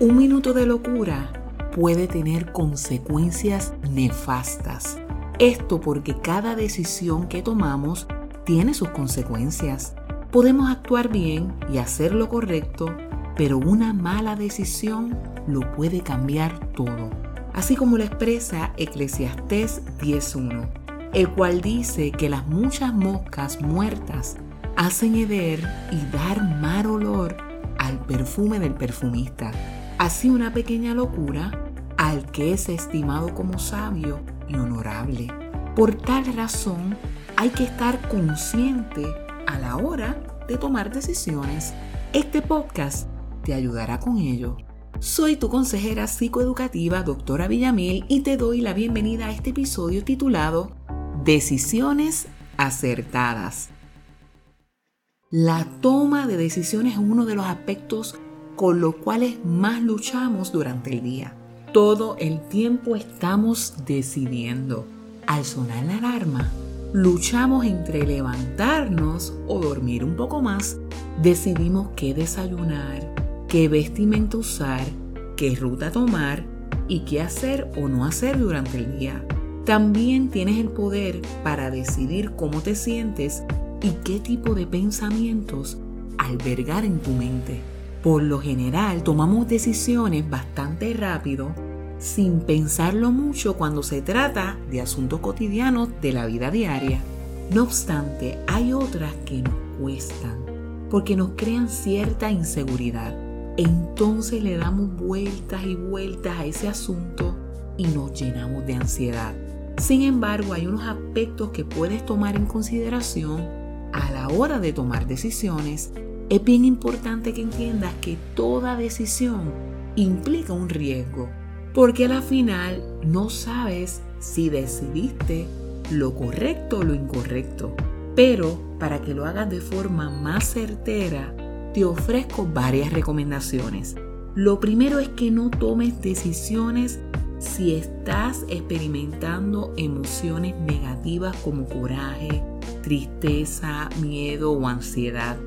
Un minuto de locura puede tener consecuencias nefastas. Esto porque cada decisión que tomamos tiene sus consecuencias. Podemos actuar bien y hacer lo correcto, pero una mala decisión lo puede cambiar todo. Así como lo expresa Eclesiastés 10.1, el cual dice que las muchas moscas muertas hacen heder y dar mal olor al perfume del perfumista. Así una pequeña locura al que es estimado como sabio y honorable. Por tal razón, hay que estar consciente a la hora de tomar decisiones. Este podcast te ayudará con ello. Soy tu consejera psicoeducativa, doctora Villamil, y te doy la bienvenida a este episodio titulado Decisiones acertadas. La toma de decisiones es uno de los aspectos con los cuales más luchamos durante el día. Todo el tiempo estamos decidiendo. Al sonar la alarma, luchamos entre levantarnos o dormir un poco más. Decidimos qué desayunar, qué vestimenta usar, qué ruta tomar y qué hacer o no hacer durante el día. También tienes el poder para decidir cómo te sientes y qué tipo de pensamientos albergar en tu mente. Por lo general tomamos decisiones bastante rápido sin pensarlo mucho cuando se trata de asuntos cotidianos de la vida diaria. No obstante, hay otras que nos cuestan porque nos crean cierta inseguridad. Entonces le damos vueltas y vueltas a ese asunto y nos llenamos de ansiedad. Sin embargo, hay unos aspectos que puedes tomar en consideración a la hora de tomar decisiones es bien importante que entiendas que toda decisión implica un riesgo, porque a la final no sabes si decidiste lo correcto o lo incorrecto. Pero para que lo hagas de forma más certera, te ofrezco varias recomendaciones. Lo primero es que no tomes decisiones si estás experimentando emociones negativas como coraje, tristeza, miedo o ansiedad.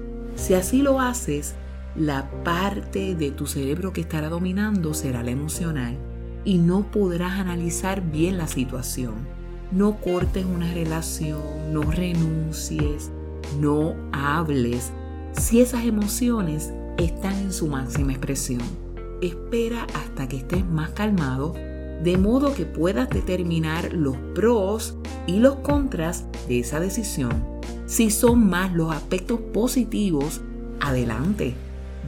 Si así lo haces, la parte de tu cerebro que estará dominando será la emocional y no podrás analizar bien la situación. No cortes una relación, no renuncies, no hables si esas emociones están en su máxima expresión. Espera hasta que estés más calmado de modo que puedas determinar los pros y los contras de esa decisión si son más los aspectos positivos, adelante.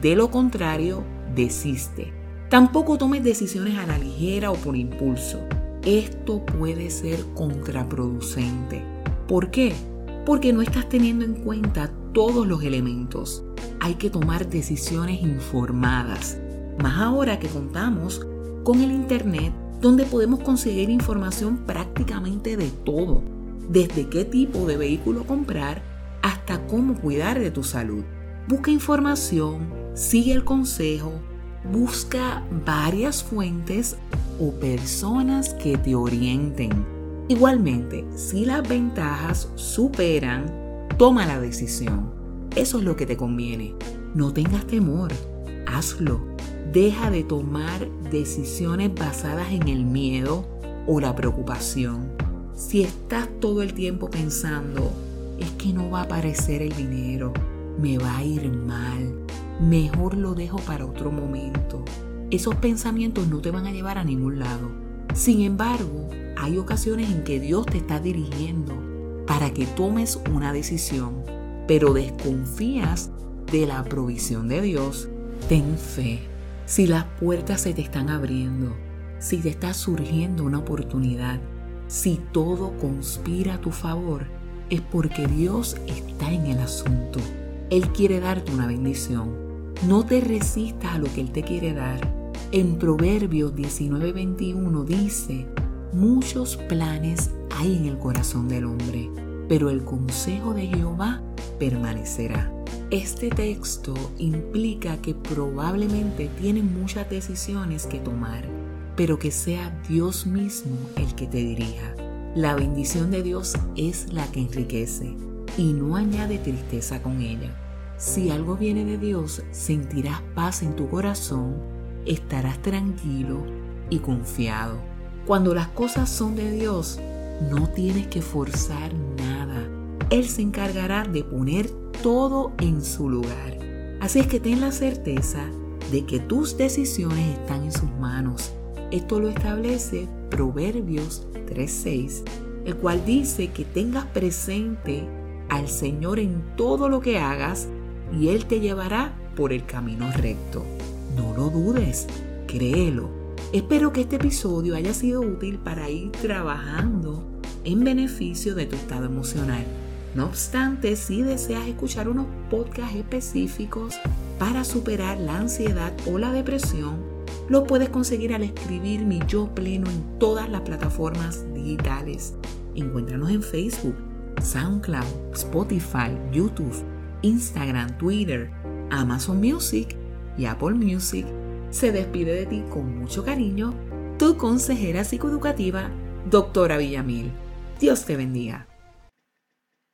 De lo contrario, desiste. Tampoco tomes decisiones a la ligera o por impulso. Esto puede ser contraproducente. ¿Por qué? Porque no estás teniendo en cuenta todos los elementos. Hay que tomar decisiones informadas. Más ahora que contamos con el Internet donde podemos conseguir información prácticamente de todo desde qué tipo de vehículo comprar hasta cómo cuidar de tu salud. Busca información, sigue el consejo, busca varias fuentes o personas que te orienten. Igualmente, si las ventajas superan, toma la decisión. Eso es lo que te conviene. No tengas temor, hazlo. Deja de tomar decisiones basadas en el miedo o la preocupación. Si estás todo el tiempo pensando, es que no va a aparecer el dinero, me va a ir mal, mejor lo dejo para otro momento. Esos pensamientos no te van a llevar a ningún lado. Sin embargo, hay ocasiones en que Dios te está dirigiendo para que tomes una decisión, pero desconfías de la provisión de Dios. Ten fe. Si las puertas se te están abriendo, si te está surgiendo una oportunidad, si todo conspira a tu favor, es porque Dios está en el asunto. Él quiere darte una bendición. No te resistas a lo que Él te quiere dar. En Proverbios 19:21 dice, muchos planes hay en el corazón del hombre, pero el consejo de Jehová permanecerá. Este texto implica que probablemente tienes muchas decisiones que tomar pero que sea Dios mismo el que te dirija. La bendición de Dios es la que enriquece y no añade tristeza con ella. Si algo viene de Dios, sentirás paz en tu corazón estarás tranquilo y confiado. Cuando las cosas son de Dios, no tienes que forzar nada. Él se encargará de poner todo en su lugar. Así es que ten la certeza de que tus decisiones están en sus manos. Esto lo establece Proverbios 3.6, el cual dice que tengas presente al Señor en todo lo que hagas y Él te llevará por el camino recto. No lo dudes, créelo. Espero que este episodio haya sido útil para ir trabajando en beneficio de tu estado emocional. No obstante, si deseas escuchar unos podcasts específicos para superar la ansiedad o la depresión, lo puedes conseguir al escribir mi yo pleno en todas las plataformas digitales. Encuéntranos en Facebook, SoundCloud, Spotify, YouTube, Instagram, Twitter, Amazon Music y Apple Music. Se despide de ti con mucho cariño tu consejera psicoeducativa, doctora Villamil. Dios te bendiga.